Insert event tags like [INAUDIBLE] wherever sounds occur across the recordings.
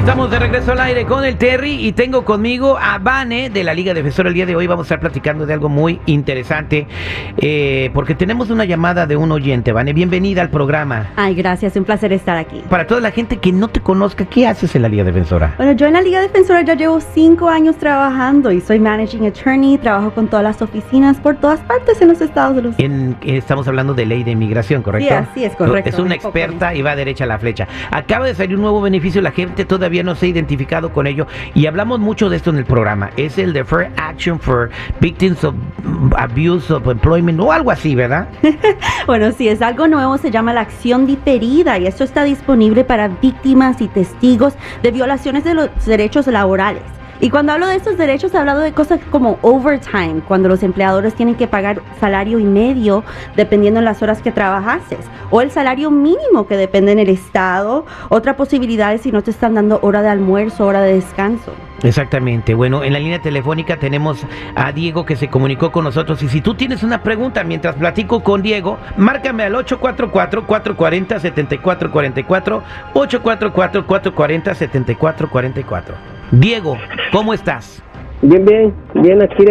Estamos de regreso al aire con el Terry y tengo conmigo a Vane de la Liga Defensora. El día de hoy vamos a estar platicando de algo muy interesante eh, porque tenemos una llamada de un oyente. Vane, bienvenida al programa. Ay, gracias, un placer estar aquí. Para toda la gente que no te conozca, ¿qué haces en la Liga Defensora? Bueno, yo en la Liga Defensora ya llevo cinco años trabajando y soy Managing Attorney. Trabajo con todas las oficinas por todas partes en los Estados Unidos. En, estamos hablando de ley de inmigración, ¿correcto? Sí, así es correcto. Es una experta y va derecha a la flecha. Acaba de salir un nuevo beneficio, la gente todavía no se ha identificado con ello y hablamos mucho de esto en el programa. Es el de Fair Action for Victims of Abuse of Employment o algo así, ¿verdad? [LAUGHS] bueno, sí, es algo nuevo, se llama la acción diferida y esto está disponible para víctimas y testigos de violaciones de los derechos laborales. Y cuando hablo de estos derechos, he hablado de cosas como overtime, cuando los empleadores tienen que pagar salario y medio dependiendo de las horas que trabajases, o el salario mínimo que depende en el estado. Otra posibilidad es si no te están dando hora de almuerzo, hora de descanso. Exactamente. Bueno, en la línea telefónica tenemos a Diego que se comunicó con nosotros. Y si tú tienes una pregunta mientras platico con Diego, márcame al 844-440-7444. 844-440-7444. Diego, ¿cómo estás? Bien, bien, bien, aquí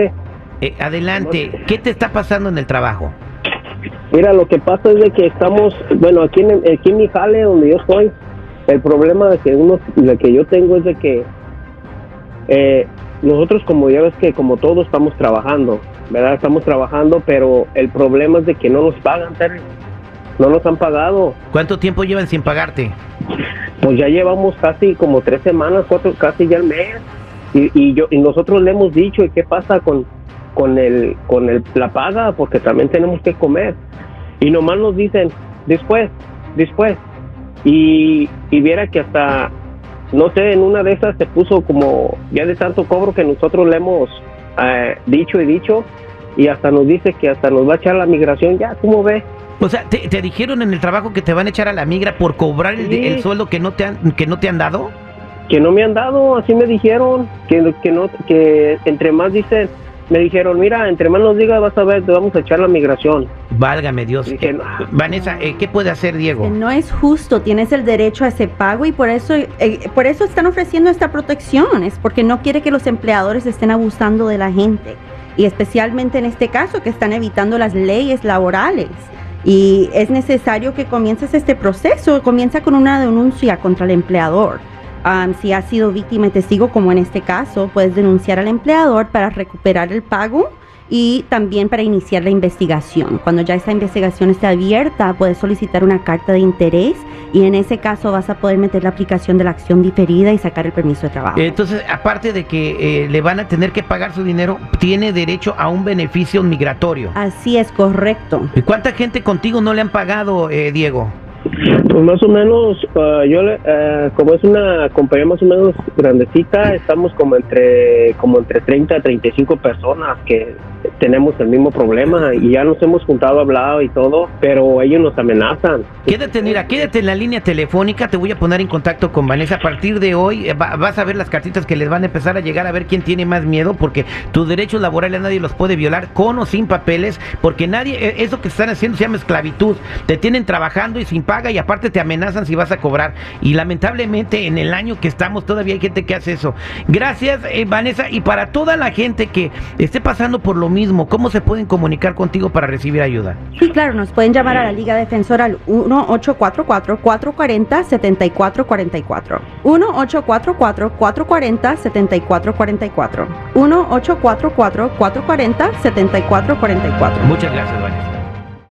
eh, adelante, ¿qué te está pasando en el trabajo? Mira, lo que pasa es de que estamos, bueno, aquí en, aquí en mi jale donde yo estoy, el problema de que uno, de que yo tengo es de que eh, nosotros como ya ves que como todos estamos trabajando, ¿verdad? Estamos trabajando, pero el problema es de que no nos pagan, Terry. No nos han pagado. ¿Cuánto tiempo llevan sin pagarte? Pues ya llevamos casi como tres semanas, cuatro, casi ya el mes. Y, y yo y nosotros le hemos dicho, ¿y qué pasa con, con, el, con el, la paga? Porque también tenemos que comer. Y nomás nos dicen, después, después. Y, y viera que hasta no sé, en una de esas se puso como ya de tanto cobro que nosotros le hemos eh, dicho y dicho y hasta nos dice que hasta nos va a echar la migración, ya, ¿cómo ve? O sea, ¿te, dijeron en el trabajo que te van a echar a la migra por cobrar el, sueldo que no te han, que no te han dado? Que no me han dado, así me dijeron, que, que no, que entre más dicen, me dijeron, mira, entre más nos diga, vas a ver, te vamos a echar la migración. Válgame Dios. Vanessa, eh, ¿qué puede hacer Diego? No es justo, tienes el derecho a ese pago y por eso, eh, por eso están ofreciendo esta protección, es porque no quiere que los empleadores estén abusando de la gente. Y especialmente en este caso, que están evitando las leyes laborales. Y es necesario que comiences este proceso, comienza con una denuncia contra el empleador si has sido víctima y testigo, como en este caso, puedes denunciar al empleador para recuperar el pago y también para iniciar la investigación. Cuando ya esta investigación esté abierta, puedes solicitar una carta de interés y en ese caso vas a poder meter la aplicación de la acción diferida y sacar el permiso de trabajo. Entonces, aparte de que eh, le van a tener que pagar su dinero, tiene derecho a un beneficio migratorio. Así es, correcto. ¿Y cuánta gente contigo no le han pagado, eh, Diego? Pues más o menos, uh, yo uh, como es una compañía más o menos grandecita, estamos como entre como entre 30 a 35 personas que tenemos el mismo problema y ya nos hemos juntado, hablado y todo, pero ellos nos amenazan. Quédate, mira, quédate en la línea telefónica, te voy a poner en contacto con Vanessa. A partir de hoy eh, vas a ver las cartitas que les van a empezar a llegar a ver quién tiene más miedo, porque tus derechos laborales nadie los puede violar con o sin papeles, porque nadie, eh, eso que están haciendo se llama esclavitud. Te tienen trabajando y sin paga y aparte te amenazan si vas a cobrar. Y lamentablemente en el año que estamos todavía hay gente que hace eso. Gracias, eh, Vanessa, y para toda la gente que esté pasando por lo mismo, ¿cómo se pueden comunicar contigo para recibir ayuda? Sí, claro, nos pueden llamar a la Liga Defensora al 1-844-440-7444. 1-844-440-7444. 1-844-440-7444. Muchas gracias, Vanessa.